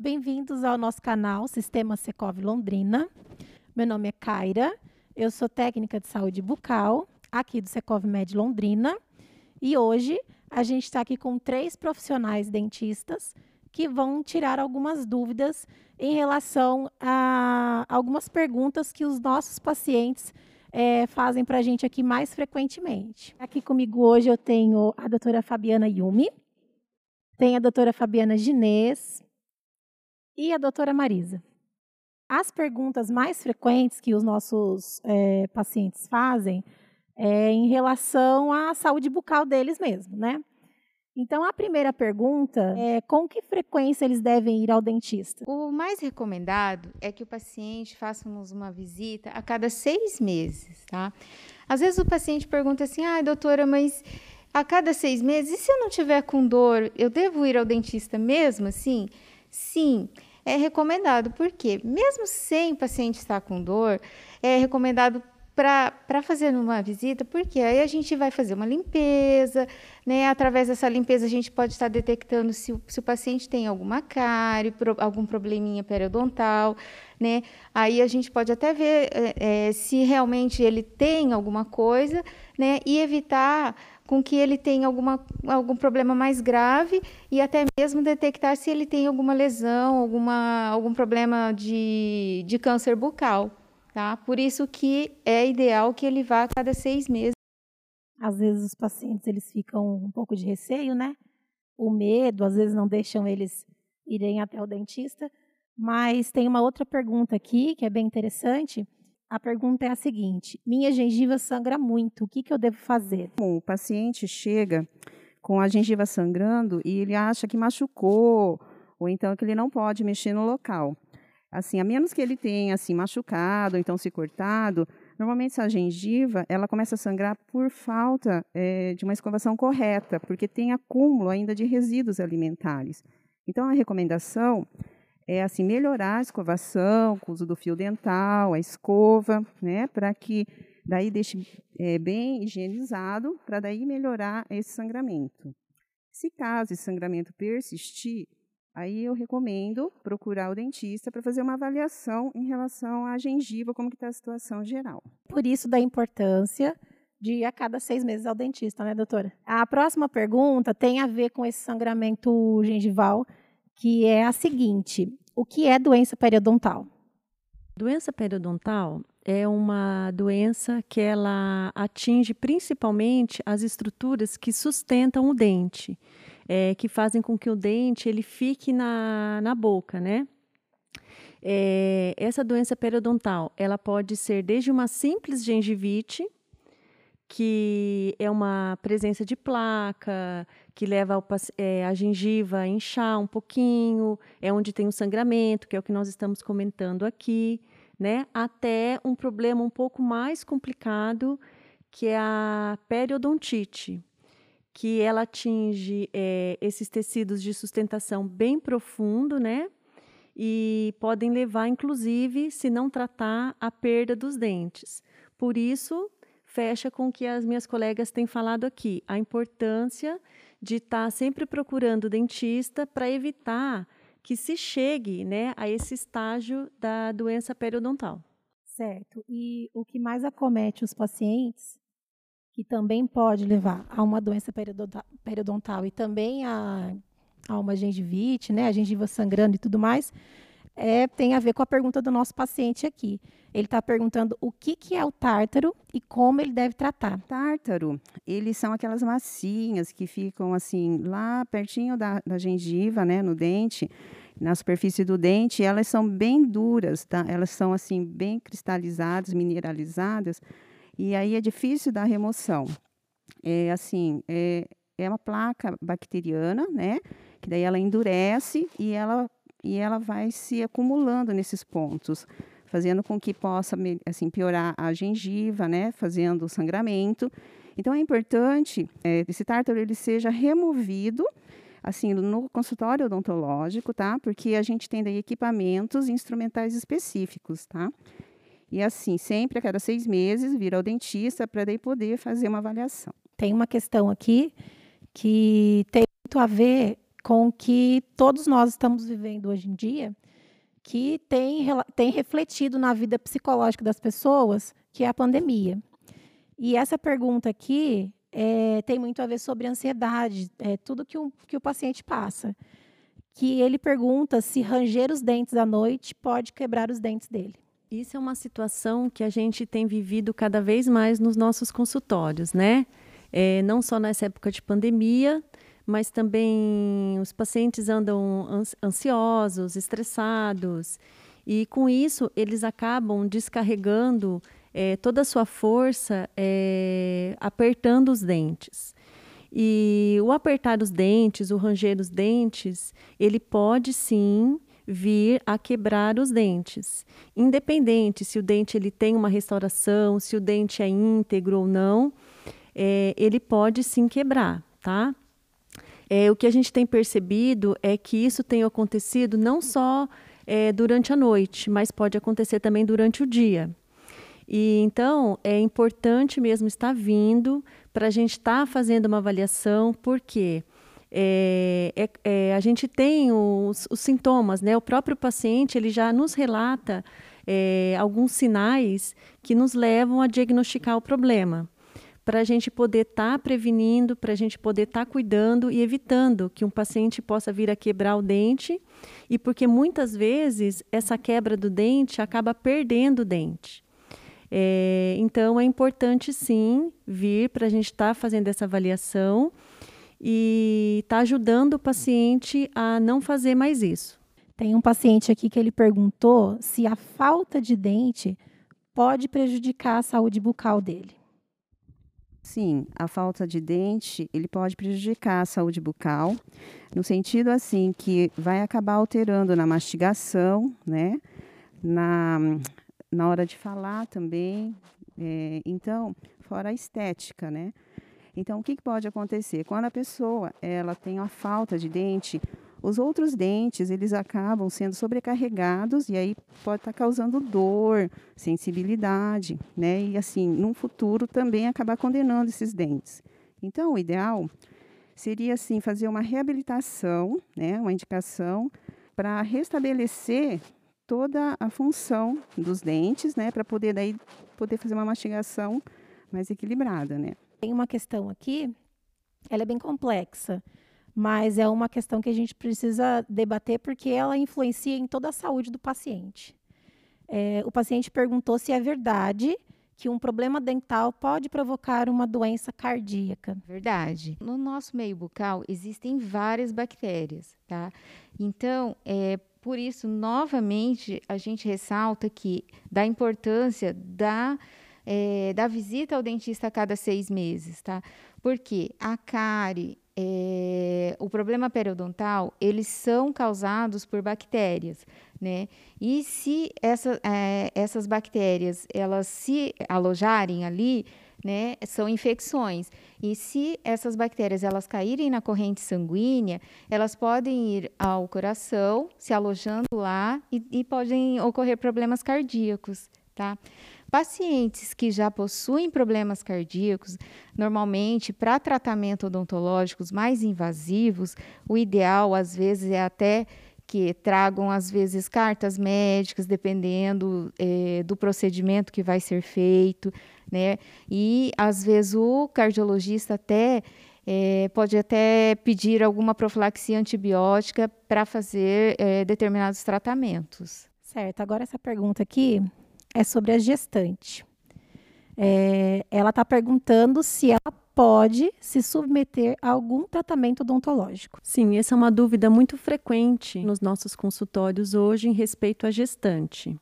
Bem-vindos ao nosso canal Sistema Secov Londrina. Meu nome é Kaira, eu sou técnica de saúde bucal aqui do Secov Med Londrina e hoje a gente está aqui com três profissionais dentistas que vão tirar algumas dúvidas em relação a algumas perguntas que os nossos pacientes é, fazem para a gente aqui mais frequentemente. Aqui comigo hoje eu tenho a doutora Fabiana Yumi, tem a doutora Fabiana Ginês, e a doutora Marisa. As perguntas mais frequentes que os nossos é, pacientes fazem é em relação à saúde bucal deles mesmo, né? Então, a primeira pergunta é com que frequência eles devem ir ao dentista? O mais recomendado é que o paciente faça uma visita a cada seis meses, tá? Às vezes o paciente pergunta assim, ah, doutora, mas a cada seis meses, e se eu não tiver com dor, eu devo ir ao dentista mesmo assim? Sim. É recomendado, porque mesmo sem o paciente estar com dor, é recomendado para fazer uma visita, porque aí a gente vai fazer uma limpeza, né? Através dessa limpeza a gente pode estar detectando se, se o paciente tem alguma cárie, pro, algum probleminha periodontal, né? Aí a gente pode até ver é, é, se realmente ele tem alguma coisa, né? E evitar com que ele tenha alguma, algum problema mais grave e até mesmo detectar se ele tem alguma lesão, alguma, algum problema de, de câncer bucal. Tá? Por isso que é ideal que ele vá a cada seis meses. Às vezes os pacientes eles ficam um pouco de receio, né? O medo, às vezes não deixam eles irem até o dentista. Mas tem uma outra pergunta aqui que é bem interessante a pergunta é a seguinte: minha gengiva sangra muito, o que, que eu devo fazer? O paciente chega com a gengiva sangrando e ele acha que machucou, ou então que ele não pode mexer no local. Assim, a menos que ele tenha assim machucado, ou então se cortado, normalmente essa gengiva ela começa a sangrar por falta é, de uma escovação correta, porque tem acúmulo ainda de resíduos alimentares. Então a recomendação é assim melhorar a escovação, com o uso do fio dental, a escova, né, para que daí deixe é, bem higienizado, para daí melhorar esse sangramento. Se caso esse sangramento persistir, aí eu recomendo procurar o dentista para fazer uma avaliação em relação à gengiva, como está a situação geral. Por isso da importância de ir a cada seis meses ao dentista, né, doutora? A próxima pergunta tem a ver com esse sangramento gengival que é a seguinte: o que é doença periodontal? Doença periodontal é uma doença que ela atinge principalmente as estruturas que sustentam o dente, é, que fazem com que o dente ele fique na, na boca, né? É, essa doença periodontal, ela pode ser desde uma simples gengivite, que é uma presença de placa, que leva é, a gengiva a inchar um pouquinho, é onde tem o sangramento, que é o que nós estamos comentando aqui, né? Até um problema um pouco mais complicado, que é a periodontite, que ela atinge é, esses tecidos de sustentação bem profundo, né? E podem levar, inclusive, se não tratar, a perda dos dentes. Por isso, fecha com o que as minhas colegas têm falado aqui, a importância de estar tá sempre procurando o dentista para evitar que se chegue né, a esse estágio da doença periodontal. Certo. E o que mais acomete os pacientes, que também pode levar a uma doença periodontal e também a, a uma gengivite, né, a gengiva sangrando e tudo mais, é, tem a ver com a pergunta do nosso paciente aqui. Ele está perguntando o que, que é o tártaro e como ele deve tratar. Tártaro, eles são aquelas massinhas que ficam assim lá pertinho da, da gengiva, né, no dente, na superfície do dente. Elas são bem duras, tá? Elas são assim bem cristalizadas, mineralizadas, e aí é difícil da remoção. É assim, é, é uma placa bacteriana, né? Que daí ela endurece e ela e ela vai se acumulando nesses pontos, fazendo com que possa assim piorar a gengiva, né, fazendo sangramento. Então é importante é, esse tártaro ele seja removido assim no consultório odontológico, tá? Porque a gente tem daí equipamentos instrumentais específicos, tá? E assim, sempre a cada seis meses, vir ao dentista para daí poder fazer uma avaliação. Tem uma questão aqui que tem muito a ver com que todos nós estamos vivendo hoje em dia, que tem, tem refletido na vida psicológica das pessoas, que é a pandemia. E essa pergunta aqui é, tem muito a ver sobre ansiedade, é, tudo que, um, que o paciente passa. Que ele pergunta se ranger os dentes à noite pode quebrar os dentes dele. Isso é uma situação que a gente tem vivido cada vez mais nos nossos consultórios, né? É, não só nessa época de pandemia, mas também os pacientes andam ansiosos, estressados, e com isso eles acabam descarregando é, toda a sua força é, apertando os dentes. E o apertar os dentes, o ranger os dentes, ele pode sim vir a quebrar os dentes. Independente se o dente ele tem uma restauração, se o dente é íntegro ou não, é, ele pode sim quebrar, tá? É, o que a gente tem percebido é que isso tem acontecido não só é, durante a noite, mas pode acontecer também durante o dia. E então é importante mesmo estar vindo para a gente estar tá fazendo uma avaliação, porque é, é, é, a gente tem os, os, sintomas, né? O próprio paciente ele já nos relata é, alguns sinais que nos levam a diagnosticar o problema, para a gente poder estar tá prevenindo, para a gente poder estar tá cuidando e evitando que um paciente possa vir a quebrar o dente, e porque muitas vezes essa quebra do dente acaba perdendo o dente. É, então é importante sim vir para a gente estar tá fazendo essa avaliação e está ajudando o paciente a não fazer mais isso. Tem um paciente aqui que ele perguntou se a falta de dente pode prejudicar a saúde bucal dele. Sim, a falta de dente, ele pode prejudicar a saúde bucal, no sentido assim que vai acabar alterando na mastigação, né? Na, na hora de falar também. É, então, fora a estética, né? Então, o que, que pode acontecer? Quando a pessoa ela tem uma falta de dente, os outros dentes eles acabam sendo sobrecarregados e aí pode estar tá causando dor, sensibilidade, né? E assim, num futuro também acabar condenando esses dentes. Então, o ideal seria assim fazer uma reabilitação, né? Uma indicação para restabelecer toda a função dos dentes, né? Para poder daí poder fazer uma mastigação mais equilibrada, né? Tem uma questão aqui, ela é bem complexa, mas é uma questão que a gente precisa debater porque ela influencia em toda a saúde do paciente. É, o paciente perguntou se é verdade que um problema dental pode provocar uma doença cardíaca. Verdade. No nosso meio bucal existem várias bactérias, tá? Então, é por isso, novamente, a gente ressalta que da importância da é, da visita ao dentista a cada seis meses, tá? Porque a cárie, é, o problema periodontal, eles são causados por bactérias, né? E se essa, é, essas bactérias, elas se alojarem ali, né, são infecções. E se essas bactérias elas caírem na corrente sanguínea, elas podem ir ao coração, se alojando lá e, e podem ocorrer problemas cardíacos, tá? Pacientes que já possuem problemas cardíacos, normalmente para tratamento odontológicos mais invasivos, o ideal às vezes é até que tragam às vezes cartas médicas, dependendo é, do procedimento que vai ser feito, né? E às vezes o cardiologista até é, pode até pedir alguma profilaxia antibiótica para fazer é, determinados tratamentos. Certo. Agora essa pergunta aqui é sobre a gestante. É, ela está perguntando se ela pode se submeter a algum tratamento odontológico. Sim, essa é uma dúvida muito frequente nos nossos consultórios hoje em respeito à gestante.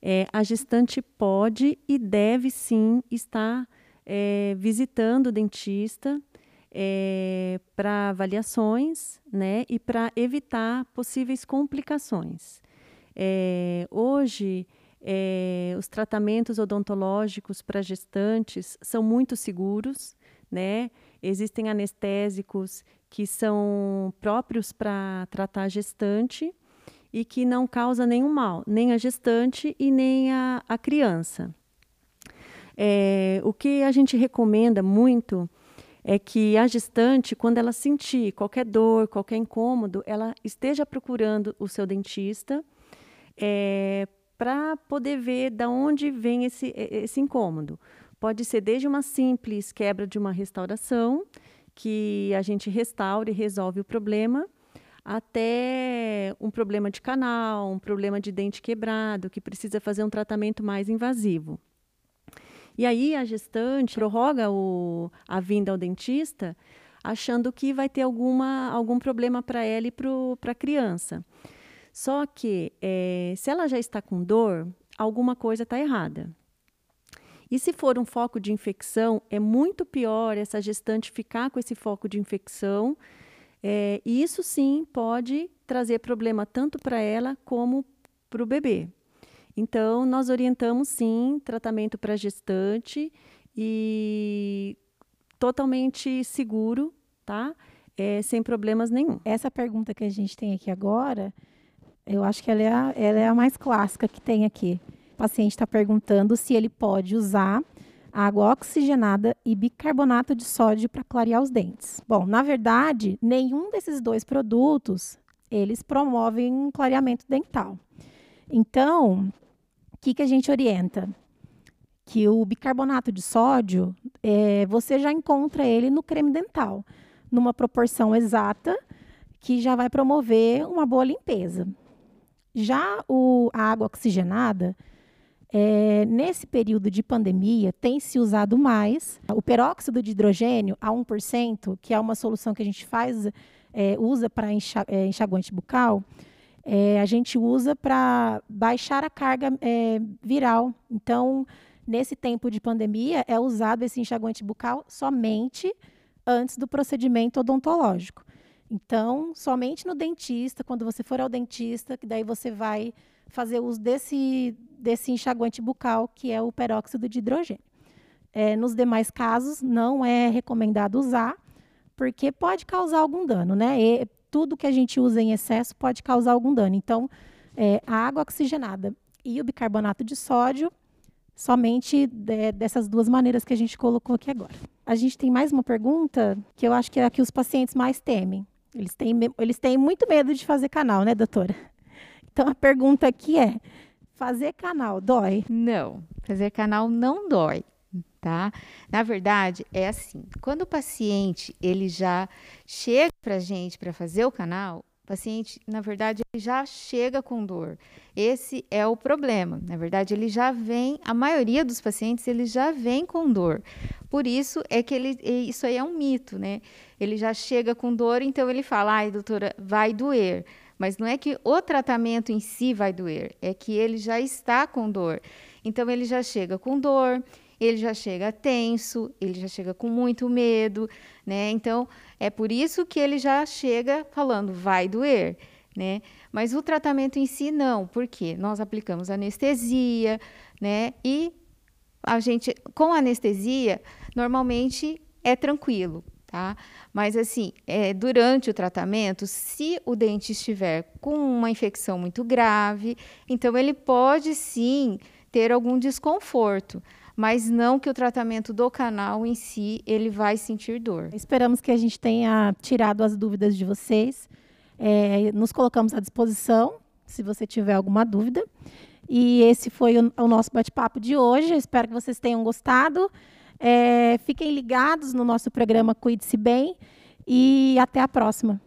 É, a gestante pode e deve sim estar é, visitando o dentista é, para avaliações né, e para evitar possíveis complicações. É, hoje, é, os tratamentos odontológicos para gestantes são muito seguros, né? Existem anestésicos que são próprios para tratar a gestante e que não causa nenhum mal, nem a gestante e nem a, a criança. É, o que a gente recomenda muito é que a gestante, quando ela sentir qualquer dor, qualquer incômodo, ela esteja procurando o seu dentista é, para poder ver de onde vem esse, esse incômodo. Pode ser desde uma simples quebra de uma restauração, que a gente restaura e resolve o problema, até um problema de canal, um problema de dente quebrado, que precisa fazer um tratamento mais invasivo. E aí a gestante prorroga o, a vinda ao dentista, achando que vai ter alguma, algum problema para ela e para a criança. Só que é, se ela já está com dor, alguma coisa está errada. E se for um foco de infecção, é muito pior essa gestante ficar com esse foco de infecção. É, e isso sim pode trazer problema tanto para ela como para o bebê. Então, nós orientamos sim tratamento para gestante e totalmente seguro, tá? É, sem problemas nenhum. Essa pergunta que a gente tem aqui agora, eu acho que ela é a, ela é a mais clássica que tem aqui. O paciente está perguntando se ele pode usar água oxigenada e bicarbonato de sódio para clarear os dentes. Bom, na verdade, nenhum desses dois produtos eles promovem um clareamento dental. Então, que, que a gente orienta? Que o bicarbonato de sódio, é, você já encontra ele no creme dental, numa proporção exata, que já vai promover uma boa limpeza. Já o, a água oxigenada, é, nesse período de pandemia, tem se usado mais o peróxido de hidrogênio a 1%, que é uma solução que a gente faz, é, usa para enxa, é, enxaguante bucal, é, a gente usa para baixar a carga é, viral. Então, nesse tempo de pandemia, é usado esse enxaguante bucal somente antes do procedimento odontológico. Então, somente no dentista, quando você for ao dentista, que daí você vai fazer uso desse, desse enxaguante bucal, que é o peróxido de hidrogênio. É, nos demais casos, não é recomendado usar, porque pode causar algum dano, né? E tudo que a gente usa em excesso pode causar algum dano. Então, é, a água oxigenada e o bicarbonato de sódio, somente de, dessas duas maneiras que a gente colocou aqui agora. A gente tem mais uma pergunta que eu acho que é a que os pacientes mais temem. Eles têm, eles têm muito medo de fazer canal, né, doutora? Então, a pergunta aqui é: fazer canal dói? Não, fazer canal não dói tá? Na verdade, é assim, quando o paciente ele já chega para a gente para fazer o canal, o paciente, na verdade, ele já chega com dor. Esse é o problema. Na verdade, ele já vem, a maioria dos pacientes, ele já vem com dor. Por isso é que ele, isso aí é um mito, né? Ele já chega com dor, então ele fala, ai, doutora, vai doer. Mas não é que o tratamento em si vai doer, é que ele já está com dor. Então ele já chega com dor, ele já chega tenso, ele já chega com muito medo, né? Então, é por isso que ele já chega falando, vai doer, né? Mas o tratamento em si, não, porque nós aplicamos anestesia, né? E a gente, com anestesia, normalmente é tranquilo, tá? Mas assim, é, durante o tratamento, se o dente estiver com uma infecção muito grave, então ele pode sim ter algum desconforto mas não que o tratamento do canal em si ele vai sentir dor. Esperamos que a gente tenha tirado as dúvidas de vocês. É, nos colocamos à disposição se você tiver alguma dúvida. E esse foi o, o nosso bate-papo de hoje. Espero que vocês tenham gostado. É, fiquem ligados no nosso programa Cuide-se Bem e até a próxima.